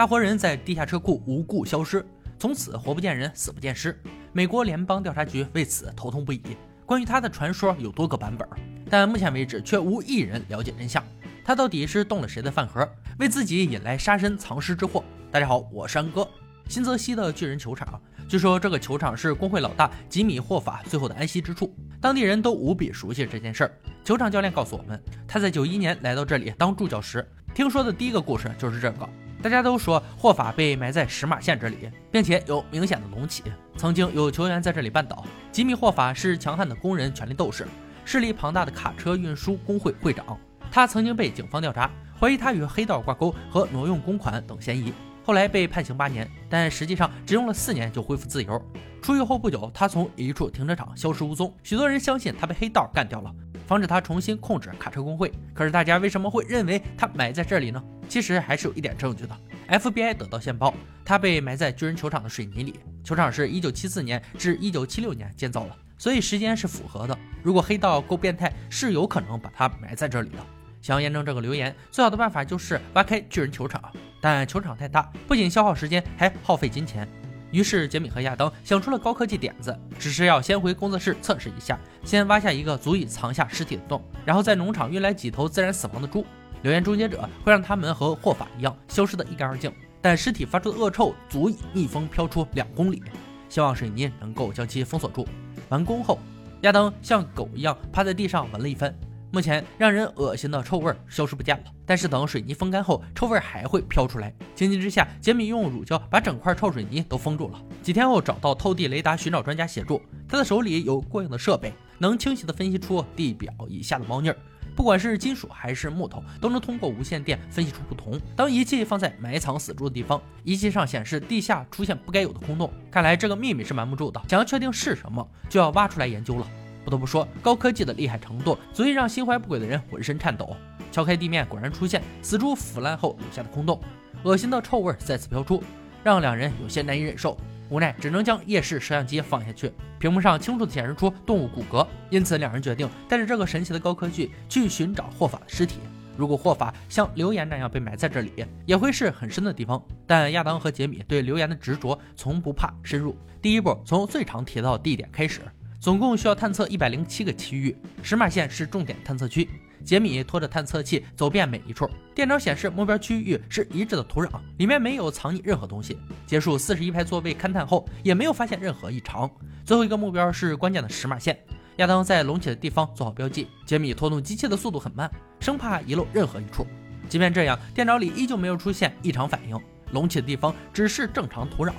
大活人在地下车库无故消失，从此活不见人，死不见尸。美国联邦调查局为此头痛不已。关于他的传说有多个版本，但目前为止却无一人了解真相。他到底是动了谁的饭盒，为自己引来杀身藏尸之祸？大家好，我是安哥。新泽西的巨人球场，据说这个球场是工会老大吉米霍法最后的安息之处，当地人都无比熟悉这件事儿。球场教练告诉我们，他在九一年来到这里当助教时，听说的第一个故事就是这个。大家都说霍法被埋在石马县这里，并且有明显的隆起。曾经有球员在这里绊倒。吉米霍法是强悍的工人权力斗士，势力庞大的卡车运输工会会长。他曾经被警方调查，怀疑他与黑道挂钩和挪用公款等嫌疑，后来被判刑八年，但实际上只用了四年就恢复自由。出狱后不久，他从一处停车场消失无踪，许多人相信他被黑道干掉了。防止他重新控制卡车工会，可是大家为什么会认为他埋在这里呢？其实还是有一点证据的。FBI 得到线报，他被埋在巨人球场的水泥里。球场是一九七四年至一九七六年建造的，所以时间是符合的。如果黑道够变态，是有可能把他埋在这里的。想要验证这个留言，最好的办法就是挖开巨人球场，但球场太大，不仅消耗时间，还耗费金钱。于是杰米和亚当想出了高科技点子，只是要先回工作室测试一下，先挖下一个足以藏下尸体的洞，然后在农场运来几头自然死亡的猪。留言终结者会让他们和霍法一样消失得一干二净，但尸体发出的恶臭足以逆风飘出两公里。希望水泥能够将其封锁住。完工后，亚当像狗一样趴在地上闻了一番。目前让人恶心的臭味消失不见了，但是等水泥风干后，臭味还会飘出来。情急之下，杰米用乳胶把整块臭水泥都封住了。几天后，找到透地雷达寻找专家协助，他的手里有过硬的设备，能清晰的分析出地表以下的猫腻儿，不管是金属还是木头，都能通过无线电分析出不同。当仪器放在埋藏死猪的地方，仪器上显示地下出现不该有的空洞，看来这个秘密是瞒不住的。想要确定是什么，就要挖出来研究了。不得不说，高科技的厉害程度足以让心怀不轨的人浑身颤抖。敲开地面，果然出现死猪腐烂后留下的空洞，恶心的臭味再次飘出，让两人有些难以忍受。无奈只能将夜视摄像机放下去，屏幕上清楚地显示出动物骨骼。因此，两人决定带着这个神奇的高科技去寻找霍法的尸体。如果霍法像留言那样被埋在这里，也会是很深的地方。但亚当和杰米对留言的执着从不怕深入。第一步，从最常提到的地点开始。总共需要探测一百零七个区域，石马县是重点探测区。杰米拖着探测器走遍每一处，电脑显示目标区域是一致的土壤，里面没有藏匿任何东西。结束四十一排座位勘探后，也没有发现任何异常。最后一个目标是关键的石马线，亚当在隆起的地方做好标记。杰米拖动机器的速度很慢，生怕遗漏任何一处。即便这样，电脑里依旧没有出现异常反应，隆起的地方只是正常土壤。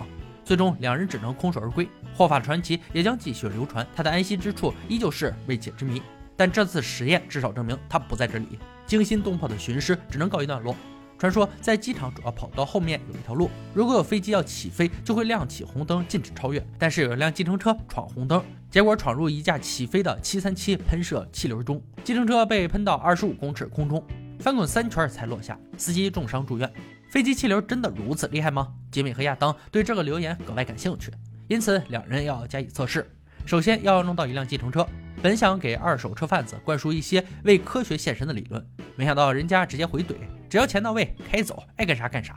最终，两人只能空手而归。霍法传奇也将继续流传，他的安息之处依旧是未解之谜。但这次实验至少证明他不在这里，惊心动魄的寻尸只能告一段落。传说在机场主要跑道后面有一条路，如果有飞机要起飞，就会亮起红灯，禁止超越。但是有一辆计程车闯红灯，结果闯入一架起飞的737喷射气流中，计程车被喷到二十五公尺空中，翻滚三圈才落下，司机重伤住院。飞机气流真的如此厉害吗？杰米和亚当对这个留言格外感兴趣。因此，两人要加以测试。首先要弄到一辆计程车。本想给二手车贩子灌输一些为科学献身的理论，没想到人家直接回怼：“只要钱到位，开走，爱干啥干啥。”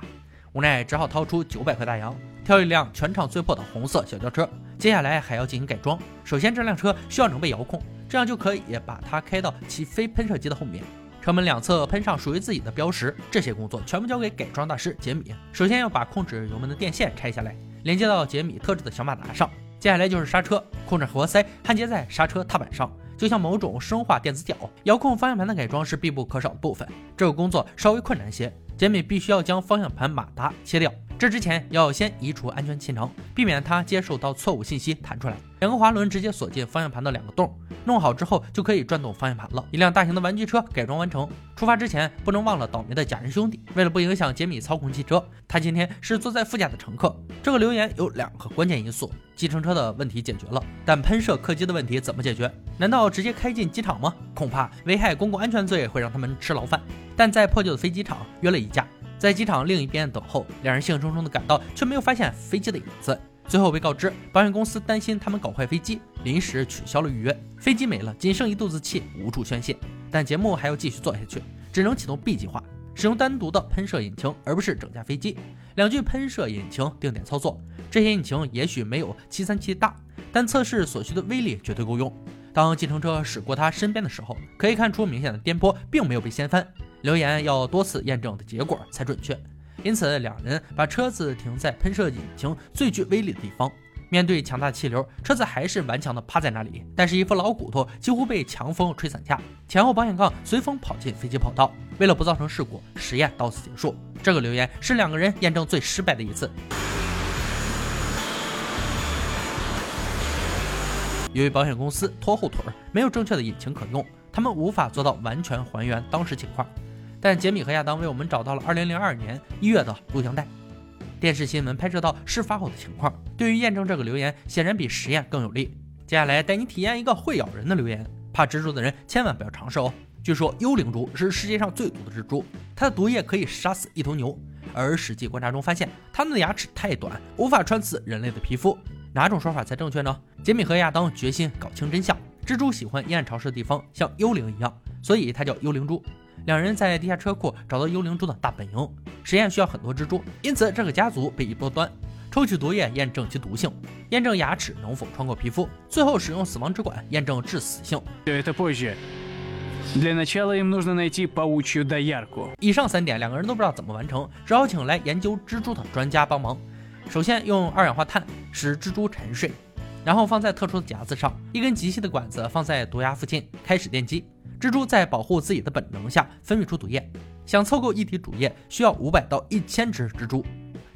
无奈只好掏出九百块大洋，挑一辆全场最破的红色小轿车。接下来还要进行改装。首先，这辆车需要能被遥控，这样就可以把它开到起飞喷射机的后面。车门两侧喷上属于自己的标识。这些工作全部交给改装大师杰米。首先要把控制油门的电线拆下来。连接到杰米特制的小马达上，接下来就是刹车，控制活塞焊接在刹车踏板上，就像某种生化电子脚。遥控方向盘的改装是必不可少的部分，这个工作稍微困难些，杰米必须要将方向盘马达切掉。这之前要先移除安全气囊，避免它接受到错误信息弹出来。两个滑轮直接锁进方向盘的两个洞，弄好之后就可以转动方向盘了。一辆大型的玩具车改装完成，出发之前不能忘了倒霉的假人兄弟。为了不影响杰米操控汽车，他今天是坐在副驾的乘客。这个留言有两个关键因素：计程车的问题解决了，但喷射客机的问题怎么解决？难道直接开进机场吗？恐怕危害公共安全罪会让他们吃牢饭。但在破旧的飞机场约了一架。在机场另一边等候，两人兴冲冲地赶到，却没有发现飞机的影子。最后被告知，保险公司担心他们搞坏飞机，临时取消了预约。飞机没了，仅剩一肚子气，无处宣泄。但节目还要继续做下去，只能启动 B 计划，使用单独的喷射引擎，而不是整架飞机。两具喷射引擎定点操作。这些引擎也许没有737大，但测试所需的威力绝对够用。当计程车驶过他身边的时候，可以看出明显的颠簸并没有被掀翻。留言要多次验证的结果才准确。因此，两人把车子停在喷射引擎最具威力的地方。面对强大气流，车子还是顽强地趴在那里，但是一副老骨头几乎被强风吹散架，前后保险杠随风跑进飞机跑道。为了不造成事故，实验到此结束。这个留言是两个人验证最失败的一次。由于保险公司拖后腿，没有正确的引擎可用，他们无法做到完全还原当时情况。但杰米和亚当为我们找到了2002年1月的录像带。电视新闻拍摄到事发后的情况，对于验证这个留言显然比实验更有利。接下来带你体验一个会咬人的留言，怕蜘蛛的人千万不要尝试哦。据说幽灵蛛是世界上最毒的蜘蛛，它的毒液可以杀死一头牛。而实际观察中发现，它们的牙齿太短，无法穿刺人类的皮肤。哪种说法才正确呢？杰米和亚当决心搞清真相。蜘蛛喜欢阴暗潮湿的地方，像幽灵一样，所以它叫幽灵蛛。两人在地下车库找到幽灵蛛的大本营，实验需要很多蜘蛛，因此这个家族被一波端。抽取毒液验证其毒性，验证牙齿能否穿过皮肤，最后使用死亡之管验证致死性。以上三点两个人都不知道怎么完成，只好请来研究蜘蛛的专家帮忙。首先用二氧化碳使蜘蛛沉睡，然后放在特殊的夹子上，一根极细的管子放在毒牙附近，开始电击。蜘蛛在保护自己的本能下分泌出毒液，想凑够一滴主液需要五百到一千只蜘蛛，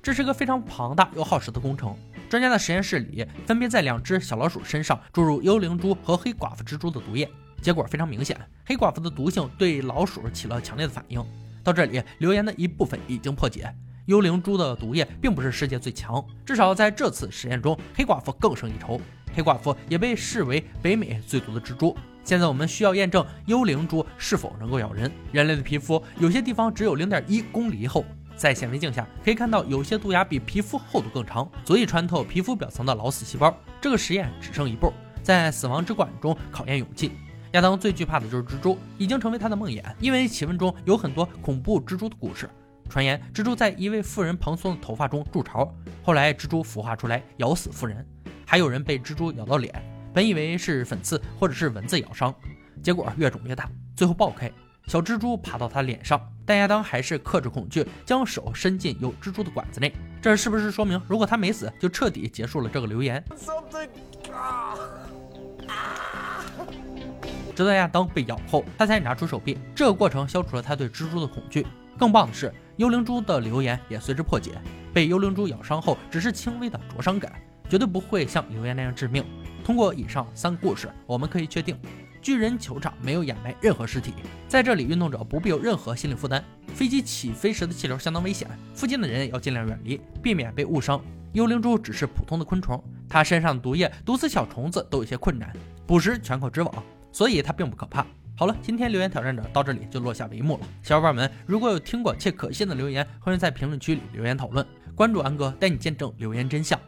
这是个非常庞大又耗时的工程。专家在实验室里分别在两只小老鼠身上注入幽灵蛛和黑寡妇蜘蛛的毒液，结果非常明显，黑寡妇的毒性对老鼠起了强烈的反应。到这里，留言的一部分已经破解，幽灵蛛的毒液并不是世界最强，至少在这次实验中，黑寡妇更胜一筹。黑寡妇也被视为北美最毒的蜘蛛。现在我们需要验证幽灵蛛是否能够咬人。人类的皮肤有些地方只有零点一公厘厚，在显微镜下可以看到有些毒牙比皮肤厚度更长，足以穿透皮肤表层的老死细胞。这个实验只剩一步，在死亡之管中考验勇气。亚当最惧怕的就是蜘蛛，已经成为他的梦魇，因为奇闻中有很多恐怖蜘蛛的故事。传言蜘蛛在一位妇人蓬松的头发中筑巢，后来蜘蛛孵化出来咬死妇人，还有人被蜘蛛咬到脸。本以为是粉刺或者是蚊子咬伤，结果越肿越大，最后爆开，小蜘蛛爬到他脸上，但亚当还是克制恐惧，将手伸进有蜘蛛的管子内。这是不是说明，如果他没死，就彻底结束了这个留言？直到亚当被咬后，他才拿出手臂。这个过程消除了他对蜘蛛的恐惧。更棒的是，幽灵蛛的留言也随之破解。被幽灵蛛咬伤后，只是轻微的灼伤感，绝对不会像留言那样致命。通过以上三个故事，我们可以确定，巨人球场没有掩埋任何尸体，在这里运动者不必有任何心理负担。飞机起飞时的气流相当危险，附近的人要尽量远离，避免被误伤。幽灵蛛只是普通的昆虫，它身上的毒液毒死小虫子都有些困难，捕食全靠织网，所以它并不可怕。好了，今天留言挑战者到这里就落下帷幕了。小伙伴们，如果有听过且可信的留言，欢迎在评论区里留言讨论。关注安哥，带你见证留言真相。